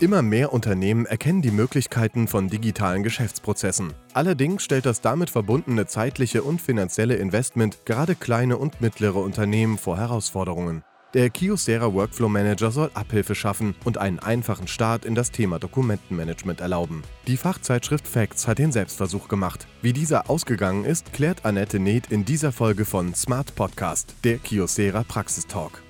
Immer mehr Unternehmen erkennen die Möglichkeiten von digitalen Geschäftsprozessen. Allerdings stellt das damit verbundene zeitliche und finanzielle Investment gerade kleine und mittlere Unternehmen vor Herausforderungen. Der Kyocera Workflow Manager soll Abhilfe schaffen und einen einfachen Start in das Thema Dokumentenmanagement erlauben. Die Fachzeitschrift Facts hat den Selbstversuch gemacht. Wie dieser ausgegangen ist, klärt Annette Neth in dieser Folge von Smart Podcast, der Kyocera Praxistalk.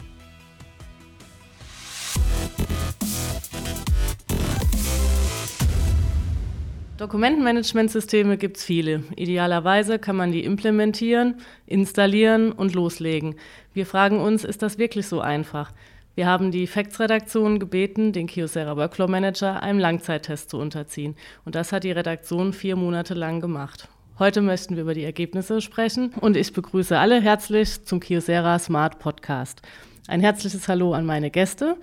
Dokumentenmanagementsysteme gibt es viele. Idealerweise kann man die implementieren, installieren und loslegen. Wir fragen uns, ist das wirklich so einfach? Wir haben die Facts-Redaktion gebeten, den Kyocera Workflow Manager einem Langzeittest zu unterziehen. Und das hat die Redaktion vier Monate lang gemacht. Heute möchten wir über die Ergebnisse sprechen und ich begrüße alle herzlich zum Kyocera Smart Podcast. Ein herzliches Hallo an meine Gäste.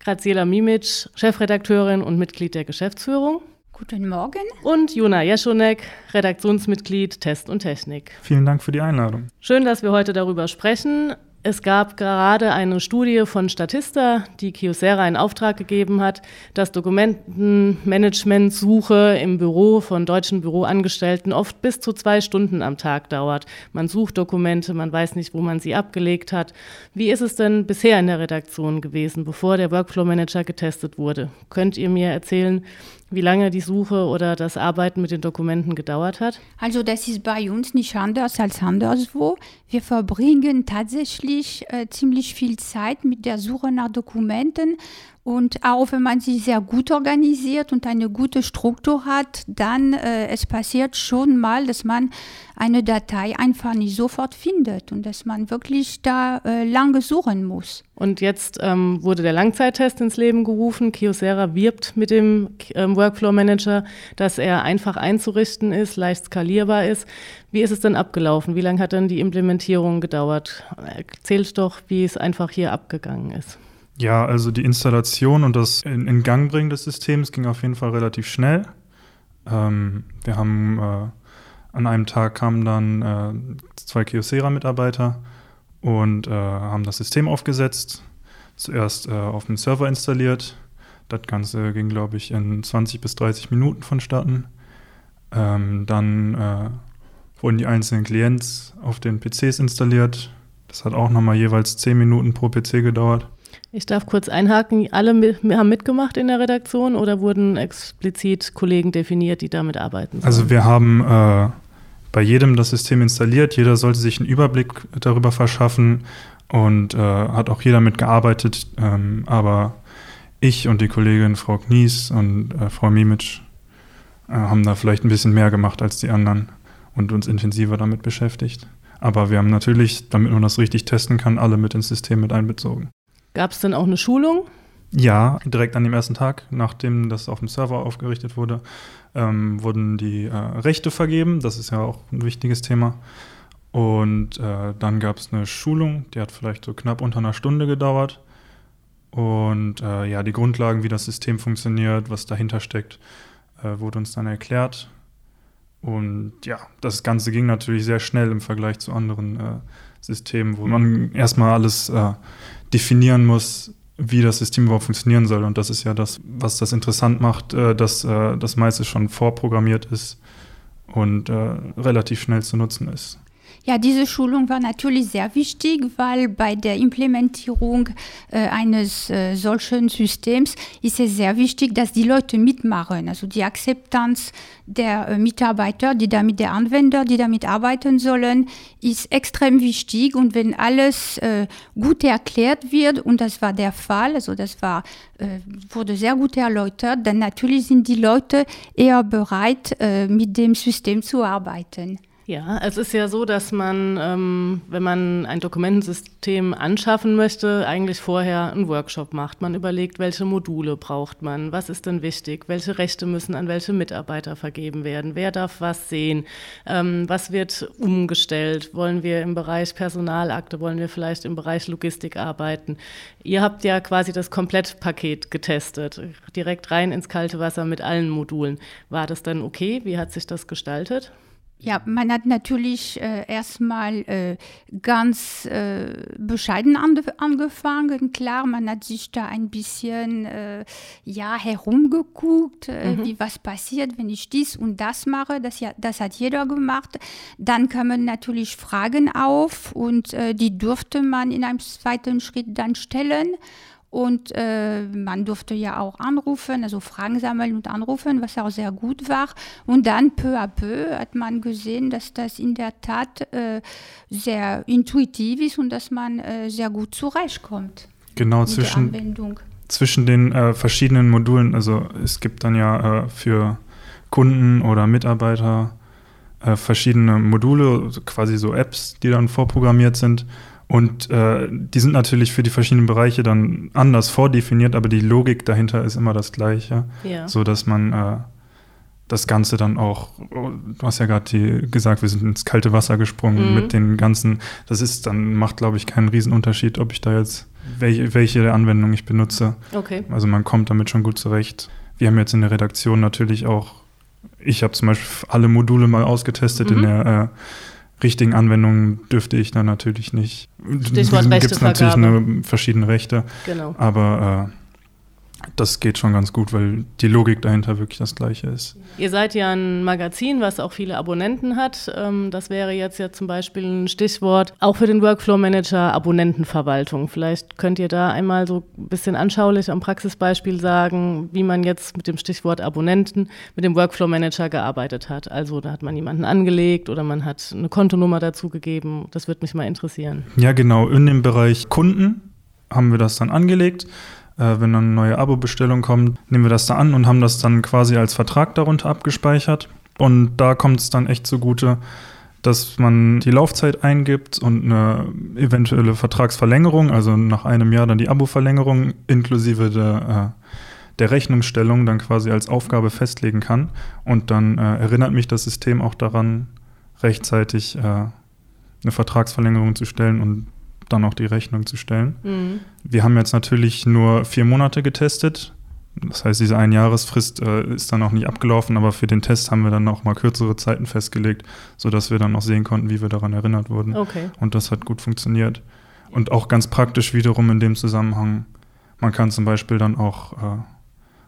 Graziela Mimic, Chefredakteurin und Mitglied der Geschäftsführung. Guten Morgen. Und Jona Jeschonek, Redaktionsmitglied Test und Technik. Vielen Dank für die Einladung. Schön, dass wir heute darüber sprechen. Es gab gerade eine Studie von Statista, die Kyocera in Auftrag gegeben hat, dass Dokumentenmanagementsuche im Büro von deutschen Büroangestellten oft bis zu zwei Stunden am Tag dauert. Man sucht Dokumente, man weiß nicht, wo man sie abgelegt hat. Wie ist es denn bisher in der Redaktion gewesen, bevor der Workflow Manager getestet wurde? Könnt ihr mir erzählen, wie lange die Suche oder das Arbeiten mit den Dokumenten gedauert hat? Also das ist bei uns nicht anders als anderswo. Wir verbringen tatsächlich äh, ziemlich viel Zeit mit der Suche nach Dokumenten und auch wenn man sich sehr gut organisiert und eine gute Struktur hat, dann äh, es passiert schon mal, dass man eine Datei einfach nicht sofort findet und dass man wirklich da äh, lange suchen muss. Und jetzt ähm, wurde der Langzeittest ins Leben gerufen. Kyocera wirbt mit dem ähm, Workflow Manager, dass er einfach einzurichten ist, leicht skalierbar ist. Wie ist es denn abgelaufen? Wie lange hat denn die Implementierung gedauert? Erzählt doch, wie es einfach hier abgegangen ist. Ja, also die Installation und das in, in Gang bringen des Systems ging auf jeden Fall relativ schnell. Ähm, wir haben äh, an einem Tag kamen dann äh, zwei Kyocera-Mitarbeiter und äh, haben das System aufgesetzt. Zuerst äh, auf dem Server installiert. Das Ganze ging, glaube ich, in 20 bis 30 Minuten vonstatten. Ähm, dann äh, wurden die einzelnen Clients auf den PCs installiert. Das hat auch nochmal jeweils 10 Minuten pro PC gedauert. Ich darf kurz einhaken. Alle haben mitgemacht in der Redaktion oder wurden explizit Kollegen definiert, die damit arbeiten? Sollen? Also wir haben äh, bei jedem das System installiert. Jeder sollte sich einen Überblick darüber verschaffen und äh, hat auch jeder mitgearbeitet. Ähm, aber ich und die Kollegin Frau Knies und äh, Frau Mimic äh, haben da vielleicht ein bisschen mehr gemacht als die anderen und uns intensiver damit beschäftigt. Aber wir haben natürlich, damit man das richtig testen kann, alle mit ins System mit einbezogen. Gab es denn auch eine Schulung? Ja, direkt an dem ersten Tag, nachdem das auf dem Server aufgerichtet wurde, ähm, wurden die äh, Rechte vergeben. Das ist ja auch ein wichtiges Thema. Und äh, dann gab es eine Schulung, die hat vielleicht so knapp unter einer Stunde gedauert. Und äh, ja, die Grundlagen, wie das System funktioniert, was dahinter steckt, äh, wurde uns dann erklärt. Und ja, das Ganze ging natürlich sehr schnell im Vergleich zu anderen Systemen, wo man erstmal alles äh, definieren muss, wie das System überhaupt funktionieren soll. Und das ist ja das, was das interessant macht, äh, dass äh, das meiste schon vorprogrammiert ist und äh, relativ schnell zu nutzen ist. Ja, diese Schulung war natürlich sehr wichtig, weil bei der Implementierung äh, eines äh, solchen Systems ist es sehr wichtig, dass die Leute mitmachen. Also die Akzeptanz der äh, Mitarbeiter, die damit der Anwender, die damit arbeiten sollen, ist extrem wichtig. Und wenn alles äh, gut erklärt wird, und das war der Fall, also das war, äh, wurde sehr gut erläutert, dann natürlich sind die Leute eher bereit, äh, mit dem System zu arbeiten. Ja, es ist ja so, dass man, ähm, wenn man ein Dokumentensystem anschaffen möchte, eigentlich vorher einen Workshop macht. Man überlegt, welche Module braucht man, was ist denn wichtig, welche Rechte müssen an welche Mitarbeiter vergeben werden, wer darf was sehen, ähm, was wird umgestellt, wollen wir im Bereich Personalakte, wollen wir vielleicht im Bereich Logistik arbeiten. Ihr habt ja quasi das Komplettpaket getestet, direkt rein ins kalte Wasser mit allen Modulen. War das dann okay? Wie hat sich das gestaltet? Ja, man hat natürlich äh, erstmal äh, ganz äh, bescheiden an, angefangen. Klar, man hat sich da ein bisschen äh, ja, herumgeguckt, äh, mhm. wie was passiert, wenn ich dies und das mache. Das, ja, das hat jeder gemacht. Dann kamen natürlich Fragen auf und äh, die durfte man in einem zweiten Schritt dann stellen. Und äh, man durfte ja auch anrufen, also Fragen sammeln und anrufen, was auch sehr gut war. Und dann peu à peu hat man gesehen, dass das in der Tat äh, sehr intuitiv ist und dass man äh, sehr gut zurechtkommt. Genau, zwischen, zwischen den äh, verschiedenen Modulen. Also es gibt dann ja äh, für Kunden oder Mitarbeiter äh, verschiedene Module, quasi so Apps, die dann vorprogrammiert sind. Und äh, die sind natürlich für die verschiedenen Bereiche dann anders vordefiniert, aber die Logik dahinter ist immer das gleiche. Ja. So dass man äh, das Ganze dann auch, du hast ja gerade gesagt, wir sind ins kalte Wasser gesprungen mhm. mit den ganzen, das ist dann, macht glaube ich keinen Riesenunterschied, ob ich da jetzt, welche, welche Anwendung ich benutze. Okay. Also man kommt damit schon gut zurecht. Wir haben jetzt in der Redaktion natürlich auch, ich habe zum Beispiel alle Module mal ausgetestet mhm. in der äh, richtigen Anwendungen dürfte ich dann natürlich nicht. Stichwort Rechte Gibt es natürlich eine, verschiedene Rechte. Genau. Aber äh, das geht schon ganz gut, weil die Logik dahinter wirklich das gleiche ist. Ihr seid ja ein Magazin, was auch viele Abonnenten hat. Ähm, das wäre jetzt ja zum Beispiel ein Stichwort auch für den Workflow Manager Abonnentenverwaltung. Vielleicht könnt ihr da einmal so ein bisschen anschaulich am Praxisbeispiel sagen, wie man jetzt mit dem Stichwort Abonnenten mit dem Workflow Manager gearbeitet hat. Also da hat man jemanden angelegt oder man hat eine Kontonummer dazu gegeben. Das würde mich mal interessieren. Ja, genau. In dem Bereich Kunden haben wir das dann angelegt wenn dann eine neue Abo-Bestellung kommt, nehmen wir das da an und haben das dann quasi als Vertrag darunter abgespeichert. Und da kommt es dann echt zugute, dass man die Laufzeit eingibt und eine eventuelle Vertragsverlängerung, also nach einem Jahr dann die Abo-Verlängerung inklusive der, äh, der Rechnungsstellung dann quasi als Aufgabe festlegen kann. Und dann äh, erinnert mich das System auch daran, rechtzeitig äh, eine Vertragsverlängerung zu stellen und dann auch die Rechnung zu stellen. Mhm. Wir haben jetzt natürlich nur vier Monate getestet. Das heißt, diese Einjahresfrist äh, ist dann auch nicht abgelaufen, aber für den Test haben wir dann auch mal kürzere Zeiten festgelegt, sodass wir dann auch sehen konnten, wie wir daran erinnert wurden. Okay. Und das hat gut funktioniert. Und auch ganz praktisch wiederum in dem Zusammenhang, man kann zum Beispiel dann auch, äh,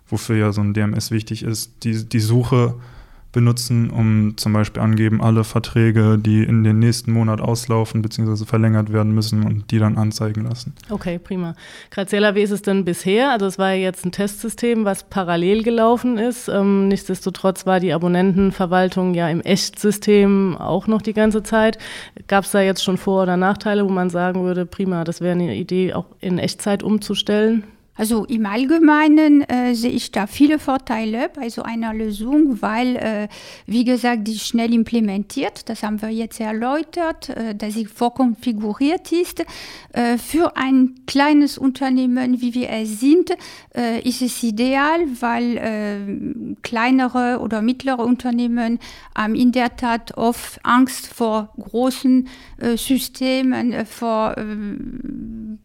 wofür ja so ein DMS wichtig ist, die, die Suche benutzen, um zum Beispiel angeben, alle Verträge, die in den nächsten Monat auslaufen bzw. verlängert werden müssen und die dann anzeigen lassen. Okay, prima. Graziella, wie ist es denn bisher? Also es war ja jetzt ein Testsystem, was parallel gelaufen ist. Ähm, nichtsdestotrotz war die Abonnentenverwaltung ja im Echtsystem auch noch die ganze Zeit. Gab es da jetzt schon Vor- oder Nachteile, wo man sagen würde, prima, das wäre eine Idee, auch in Echtzeit umzustellen? Also im Allgemeinen äh, sehe ich da viele Vorteile bei so einer Lösung, weil, äh, wie gesagt, die schnell implementiert, das haben wir jetzt erläutert, äh, dass sie vorkonfiguriert ist. Äh, für ein kleines Unternehmen, wie wir es sind, äh, ist es ideal, weil äh, kleinere oder mittlere Unternehmen haben in der Tat oft Angst vor großen Systemen, vor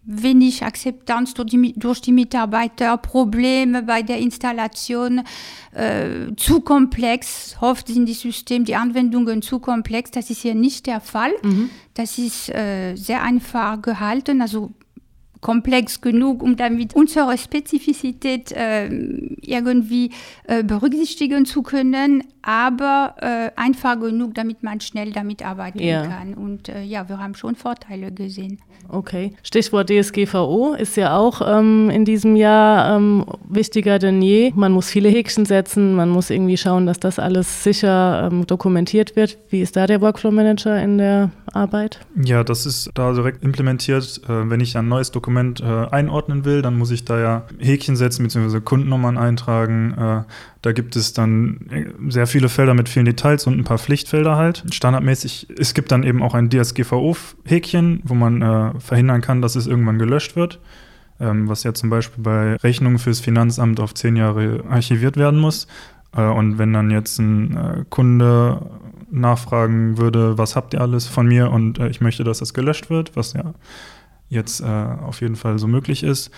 wenig Akzeptanz durch die, durch die Mitarbeiter, Probleme bei der Installation, äh, zu komplex. Oft sind die Systeme, die Anwendungen zu komplex. Das ist hier nicht der Fall. Mhm. Das ist äh, sehr einfach gehalten. Also komplex genug, um damit unsere Spezifizität äh, irgendwie äh, berücksichtigen zu können, aber äh, einfach genug, damit man schnell damit arbeiten ja. kann. Und äh, ja, wir haben schon Vorteile gesehen. Okay. Stichwort DSGVO ist ja auch ähm, in diesem Jahr ähm, wichtiger denn je. Man muss viele Häkchen setzen, man muss irgendwie schauen, dass das alles sicher ähm, dokumentiert wird. Wie ist da der Workflow Manager in der Arbeit? Ja, das ist da direkt implementiert. Äh, wenn ich ein neues Dokument äh, einordnen will, dann muss ich da ja Häkchen setzen bzw. Kundennummern eintragen. Äh, da gibt es dann äh, sehr viele Felder mit vielen Details und ein paar Pflichtfelder halt. Standardmäßig, es gibt dann eben auch ein DSGVO-Häkchen, wo man äh, verhindern kann, dass es irgendwann gelöscht wird. Ähm, was ja zum Beispiel bei Rechnungen fürs Finanzamt auf zehn Jahre archiviert werden muss. Äh, und wenn dann jetzt ein äh, Kunde nachfragen würde, was habt ihr alles von mir und äh, ich möchte, dass das gelöscht wird, was ja jetzt äh, auf jeden Fall so möglich ist,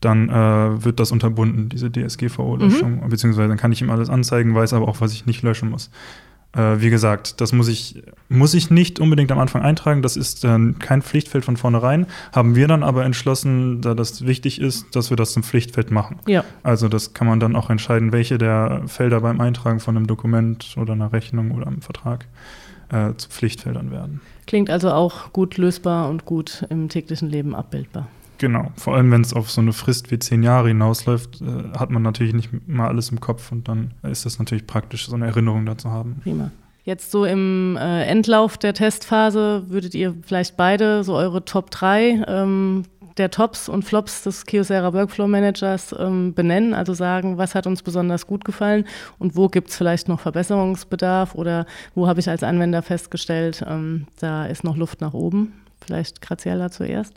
dann äh, wird das unterbunden, diese DSGVO-Löschung. Mhm. Beziehungsweise dann kann ich ihm alles anzeigen, weiß aber auch, was ich nicht löschen muss. Äh, wie gesagt, das muss ich, muss ich nicht unbedingt am Anfang eintragen. Das ist äh, kein Pflichtfeld von vornherein. Haben wir dann aber entschlossen, da das wichtig ist, dass wir das zum Pflichtfeld machen. Ja. Also das kann man dann auch entscheiden, welche der Felder beim Eintragen von einem Dokument oder einer Rechnung oder einem Vertrag äh, zu Pflichtfeldern werden. Klingt also auch gut lösbar und gut im täglichen Leben abbildbar. Genau, vor allem wenn es auf so eine Frist wie zehn Jahre hinausläuft, äh, hat man natürlich nicht mal alles im Kopf und dann ist das natürlich praktisch, so eine Erinnerung dazu haben. Prima. Jetzt so im äh, Endlauf der Testphase würdet ihr vielleicht beide so eure Top 3 ähm, der Tops und Flops des Kyocera Workflow Managers ähm, benennen, also sagen, was hat uns besonders gut gefallen und wo gibt es vielleicht noch Verbesserungsbedarf oder wo habe ich als Anwender festgestellt, ähm, da ist noch Luft nach oben. Vielleicht Graziella zuerst.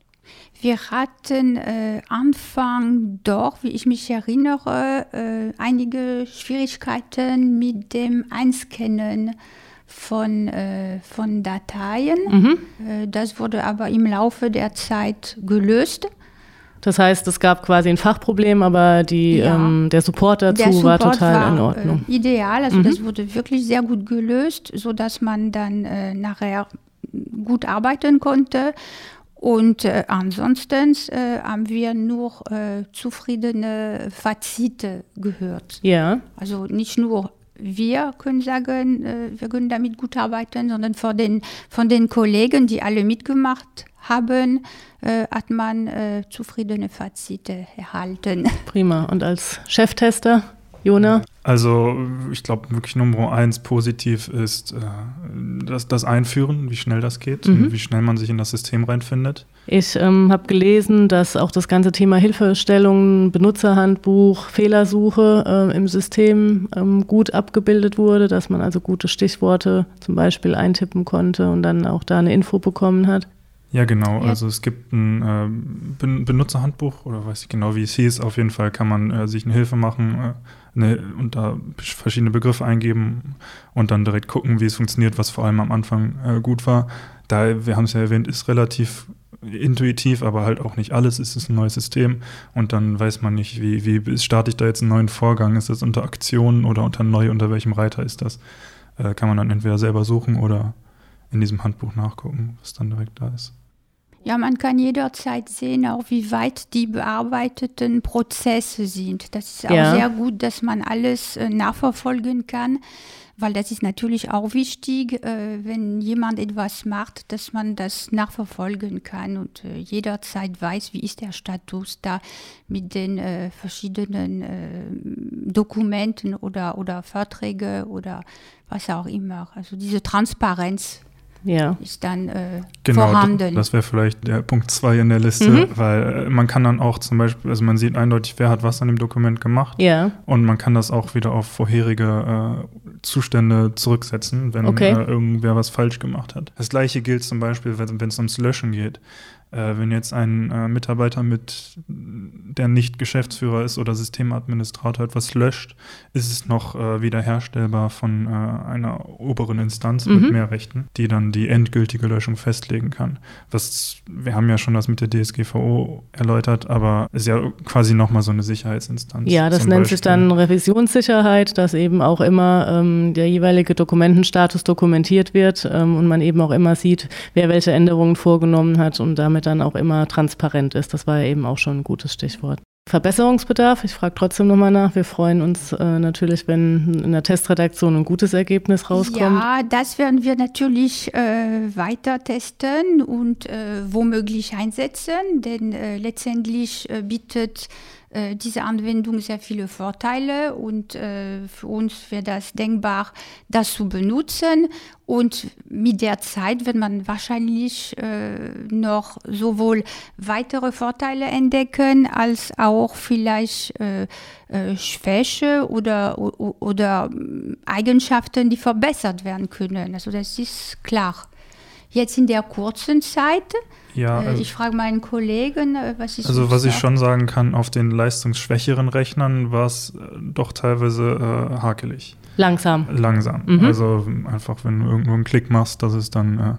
Wir hatten äh, Anfang doch, wie ich mich erinnere, äh, einige Schwierigkeiten mit dem Einscannen von, äh, von Dateien. Mhm. Äh, das wurde aber im Laufe der Zeit gelöst. Das heißt, es gab quasi ein Fachproblem, aber die, Ja. ähm, der Support dazu Der war Support total war, in Ordnung. Äh, ideal, also Mhm. das wurde wirklich sehr gut gelöst, sodass man dann äh, nachher gut arbeiten konnte. Und äh, ansonsten äh, haben wir nur äh, zufriedene Fazite gehört. Ja, Also nicht nur wir können sagen, äh, wir können damit gut arbeiten, sondern von den, von den Kollegen, die alle mitgemacht haben, äh, hat man äh, zufriedene Fazite erhalten. prima. Und als Cheftester, Jona? Also ich glaube wirklich Nummer eins positiv ist äh, das, das Einführen, wie schnell das geht Mhm. wie schnell man sich in das System reinfindet. Ich ähm, habe gelesen, dass auch das ganze Thema Hilfestellung, Benutzerhandbuch, Fehlersuche äh, im System ähm, gut abgebildet wurde, dass man also gute Stichworte zum Beispiel eintippen konnte und dann auch da eine Info bekommen hat. Ja, genau. Ja. Also es gibt ein äh, Ben- Benutzerhandbuch oder weiß ich genau, wie es hieß. Auf jeden Fall kann man äh, sich eine Hilfe machen äh, eine, und da verschiedene Begriffe eingeben und dann direkt gucken, wie es funktioniert, was vor allem am Anfang äh, gut war. Da, wir haben es ja erwähnt, ist relativ intuitiv, aber halt auch nicht alles. Es ist ein neues System und dann weiß man nicht, wie, wie starte ich da jetzt einen neuen Vorgang? Ist das unter Aktionen oder unter neu? Unter welchem Reiter ist das? Äh, kann man dann entweder selber suchen oder in diesem Handbuch nachgucken, was dann direkt da ist. Ja, man kann jederzeit sehen, auch wie weit die bearbeiteten Prozesse sind. Das ist auch Ja. sehr gut, dass man alles äh, nachverfolgen kann, weil das ist natürlich auch wichtig, äh, wenn jemand etwas macht, dass man das nachverfolgen kann und äh, jederzeit weiß, wie ist der Status da mit den äh, verschiedenen äh, Dokumenten oder, oder Verträge oder was auch immer. Also diese Transparenz Ja, ist dann äh, Genau, vorhanden. das wäre vielleicht der Punkt 2 in der Liste, Mhm. weil äh, man kann dann auch zum Beispiel, also man sieht eindeutig, wer hat was an dem Dokument gemacht ja, und man kann das auch wieder auf vorherige äh, Zustände zurücksetzen, wenn Okay. äh, irgendwer was falsch gemacht hat. Das gleiche gilt zum Beispiel, wenn wenn es ums Löschen geht. Äh, wenn jetzt ein äh, Mitarbeiter mit, der nicht Geschäftsführer ist oder Systemadministrator etwas löscht, ist es noch äh, wiederherstellbar von äh, einer oberen Instanz Mhm. mit mehr Rechten, die dann die endgültige Löschung festlegen kann. Was, wir haben ja schon das mit der DSGVO erläutert, aber ist ja quasi nochmal so eine Sicherheitsinstanz. ja, das nennt sich Beispiel. dann Revisionssicherheit, dass eben auch immer ähm, der jeweilige Dokumentenstatus dokumentiert wird ähm, und man eben auch immer sieht, wer welche Änderungen vorgenommen hat und damit dann auch immer transparent ist. Das war ja eben auch schon ein gutes Stichwort. Verbesserungsbedarf, ich frage trotzdem nochmal nach. Wir freuen uns äh, natürlich, wenn in der Testredaktion ein gutes Ergebnis rauskommt. Ja, das werden wir natürlich äh, weiter testen und äh, womöglich einsetzen, denn äh, letztendlich äh, bietet äh, diese Anwendung sehr viele Vorteile und äh, für uns wäre das denkbar, das zu benutzen. Und mit der Zeit wird man wahrscheinlich äh, noch sowohl weitere Vorteile entdecken, als auch vielleicht äh, äh, Schwäche oder, oder ähm, Eigenschaften, die verbessert werden können. Also das ist klar. Jetzt in der kurzen Zeit, Ja, äh, also, ich frage meinen Kollegen, äh, was ist also was ich schon sagen kann, auf den leistungsschwächeren Rechnern war es äh, doch teilweise äh, hakelig. Langsam. langsam. Mhm. Also einfach, wenn du irgendwo einen Klick machst, dass es dann äh,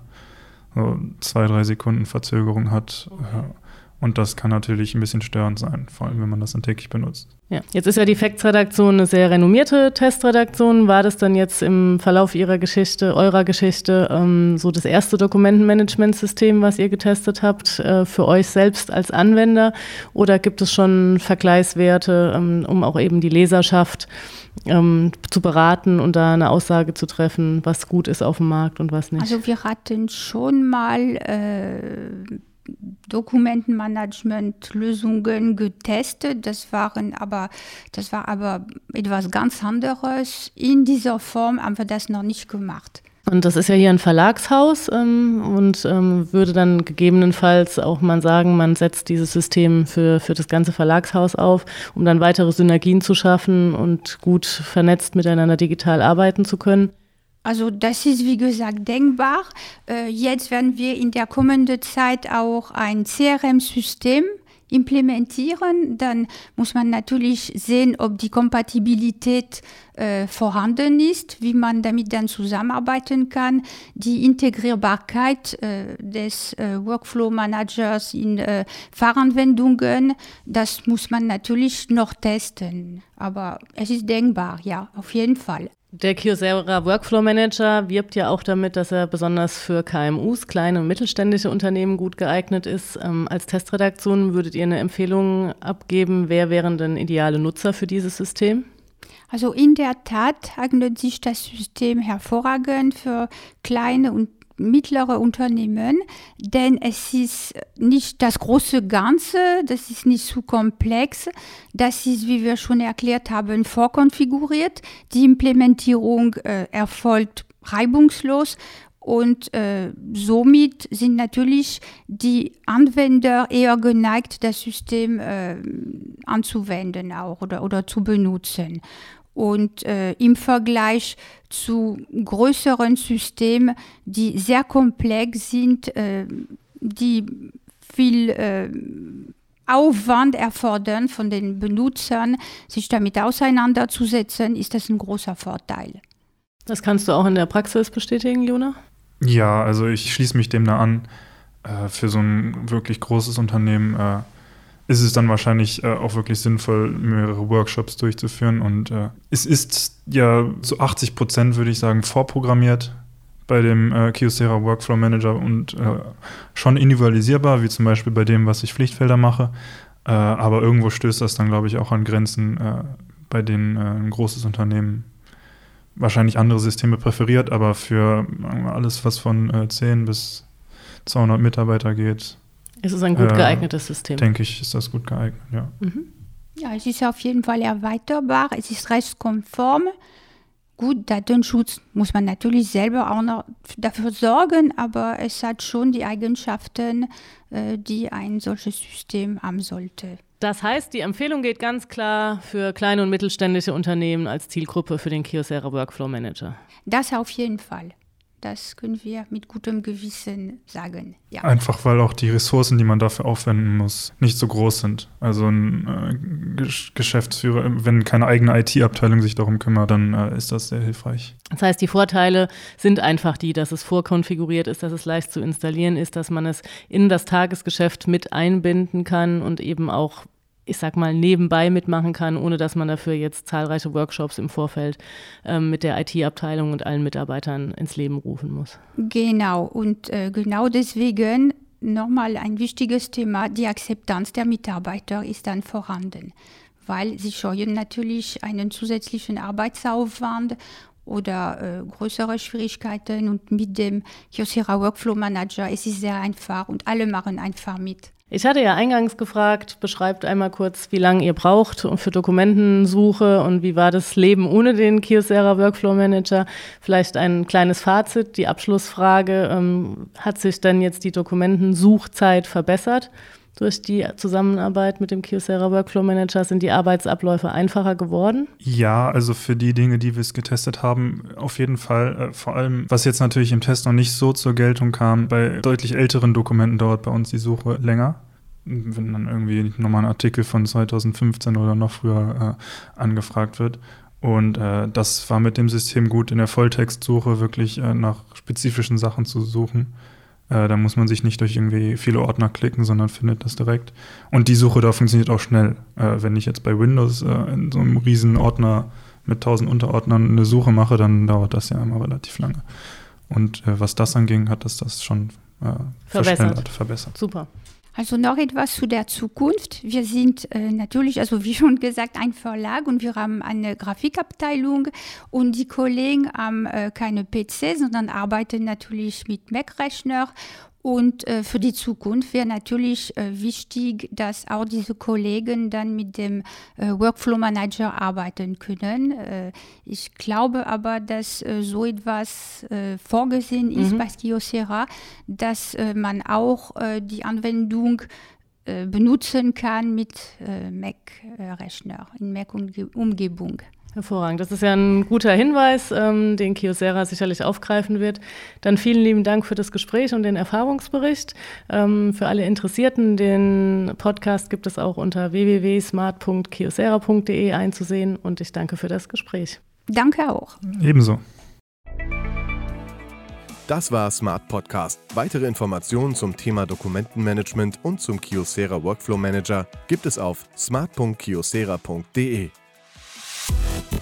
so zwei, drei Sekunden Verzögerung hat. Äh, Und das kann natürlich ein bisschen störend sein, vor allem wenn man das dann täglich benutzt. Ja, jetzt ist ja die Facts-Redaktion eine sehr renommierte Testredaktion. War das dann jetzt im Verlauf Ihrer Geschichte, eurer Geschichte, ähm, so das erste Dokumentenmanagementsystem, was ihr getestet habt, äh, für euch selbst als Anwender? Oder gibt es schon Vergleichswerte, ähm, um auch eben die Leserschaft ähm, zu beraten und da eine Aussage zu treffen, was gut ist auf dem Markt und was nicht? Also wir hatten schon mal äh, Dokumentenmanagement-Lösungen getestet. Das waren aber, das war aber etwas ganz anderes. In dieser Form haben wir das noch nicht gemacht. Und das ist ja hier ein Verlagshaus ähm, und ähm, würde dann gegebenenfalls auch mal sagen, man setzt dieses System für, für das ganze Verlagshaus auf, um dann weitere Synergien zu schaffen und gut vernetzt miteinander digital arbeiten zu können. Also das ist wie gesagt denkbar. Äh, jetzt werden wir in der kommenden Zeit auch ein CRM-System implementieren. Dann muss man natürlich sehen, ob die Kompatibilität äh, vorhanden ist, wie man damit dann zusammenarbeiten kann. Die Integrierbarkeit äh, des äh, Workflow-Managers in äh, Fahranwendungen, das muss man natürlich noch testen. Aber es ist denkbar, ja, auf jeden Fall. Der Kyocera Workflow Manager wirbt ja auch damit, dass er besonders für KMUs, kleine und mittelständische Unternehmen gut geeignet ist. Ähm, als Testredaktion würdet ihr eine Empfehlung abgeben, wer wären denn ideale Nutzer für dieses System? Also in der Tat eignet sich das System hervorragend für kleine und mittlere Unternehmen, denn es ist nicht das große Ganze, das ist nicht zu komplex, das ist, wie wir schon erklärt haben, vorkonfiguriert. Die Implementierung äh, erfolgt reibungslos und äh, somit sind natürlich die Anwender eher geneigt, das System äh, anzuwenden auch oder, oder zu benutzen. Und äh, im Vergleich zu größeren Systemen, die sehr komplex sind, äh, die viel äh, Aufwand erfordern von den Benutzern, sich damit auseinanderzusetzen, ist das ein großer Vorteil. Das kannst du auch in der Praxis bestätigen, Jona? Ja, also ich schließe mich dem da an. Äh, für so ein wirklich großes Unternehmen äh, ist es dann wahrscheinlich äh, auch wirklich sinnvoll, mehrere Workshops durchzuführen. Und äh, es ist ja zu 80 Prozent, würde ich sagen, vorprogrammiert bei dem äh, Kyocera Workflow Manager und äh, schon individualisierbar, wie zum Beispiel bei dem, was ich Pflichtfelder mache. Äh, aber irgendwo stößt das dann, glaube ich, auch an Grenzen, äh, bei denen äh, ein großes Unternehmen wahrscheinlich andere Systeme präferiert, aber für alles, was von äh, 10 bis 200 Mitarbeiter geht, es ist ein gut geeignetes System. Denke ich, ist das gut geeignet, ja. Mhm. Ja, es ist auf jeden Fall erweiterbar, es ist rechtskonform. Gut, Datenschutz muss man natürlich selber auch noch dafür sorgen, aber es hat schon die Eigenschaften, äh, die ein solches System haben sollte. Das heißt, die Empfehlung geht ganz klar für kleine und mittelständische Unternehmen als Zielgruppe für den Kyocera Workflow Manager. Das auf jeden Fall. Das können wir mit gutem Gewissen sagen. Ja. Einfach weil auch die Ressourcen, die man dafür aufwenden muss, nicht so groß sind. Also ein äh, Geschäftsführer, wenn keine eigene IT-Abteilung sich darum kümmert, dann äh, ist das sehr hilfreich. Das heißt, die Vorteile sind einfach die, dass es vorkonfiguriert ist, dass es leicht zu installieren ist, dass man es in das Tagesgeschäft mit einbinden kann und eben auch ich sag mal, nebenbei mitmachen kann, ohne dass man dafür jetzt zahlreiche Workshops im Vorfeld ähm, mit der IT-Abteilung und allen Mitarbeitern ins Leben rufen muss. Genau, und äh, genau deswegen nochmal ein wichtiges Thema, die Akzeptanz der Mitarbeiter ist dann vorhanden, weil sie scheuen natürlich einen zusätzlichen Arbeitsaufwand oder äh, größere Schwierigkeiten und mit dem Kyocera Workflow Manager es ist sehr einfach und alle machen einfach mit. Ich hatte ja eingangs gefragt, beschreibt einmal kurz, wie lange ihr braucht für Dokumentensuche und wie war das Leben ohne den Kyocera Workflow Manager. Vielleicht ein kleines Fazit, die Abschlussfrage. Ähm, hat sich denn jetzt die Dokumentensuchzeit verbessert? Durch die Zusammenarbeit mit dem Kyocera Workflow Manager sind die Arbeitsabläufe einfacher geworden? Ja, also für die Dinge, die wir es getestet haben, auf jeden Fall. Äh, vor allem, was jetzt natürlich im Test noch nicht so zur Geltung kam, bei deutlich älteren Dokumenten dauert bei uns die Suche länger. Wenn dann irgendwie nochmal ein Artikel von 2015 oder noch früher äh, angefragt wird. Und äh, das war mit dem System gut, in der Volltextsuche wirklich äh, nach spezifischen Sachen zu suchen. Äh, da muss man sich nicht durch irgendwie viele Ordner klicken, sondern findet das direkt. Und die Suche da funktioniert auch schnell. Äh, wenn ich jetzt bei Windows äh, in so einem riesen Ordner mit tausend Unterordnern eine Suche mache, dann dauert das ja immer relativ lange. Und äh, was das anging, hat das das schon äh, verbessert. verbessert. Super. Also noch etwas zu der Zukunft. Wir sind äh, natürlich, also wie schon gesagt, ein Verlag und wir haben eine Grafikabteilung und die Kollegen haben äh, keine PC, sondern arbeiten natürlich mit Mac-Rechner und äh, für die Zukunft wäre natürlich äh, wichtig, dass auch diese Kollegen dann mit dem äh, Workflow Manager arbeiten können. Äh, ich glaube aber, dass äh, so etwas äh, vorgesehen ist mhm. bei Kyocera, dass man auch die Anwendung benutzen kann mit Mac-Rechner in Mac-Umgebung. Hervorragend. Das ist ja ein guter Hinweis, ähm, den Kiosera sicherlich aufgreifen wird. Dann vielen lieben Dank für das Gespräch und den Erfahrungsbericht. Ähm, für alle Interessierten, den Podcast gibt es auch unter www.smart.kiosera.de einzusehen und ich danke für das Gespräch. Danke auch. Ebenso. Das war Smart Podcast. Weitere Informationen zum Thema Dokumentenmanagement und zum Kiosera Workflow Manager gibt es auf smart.kiosera.de. Thank you.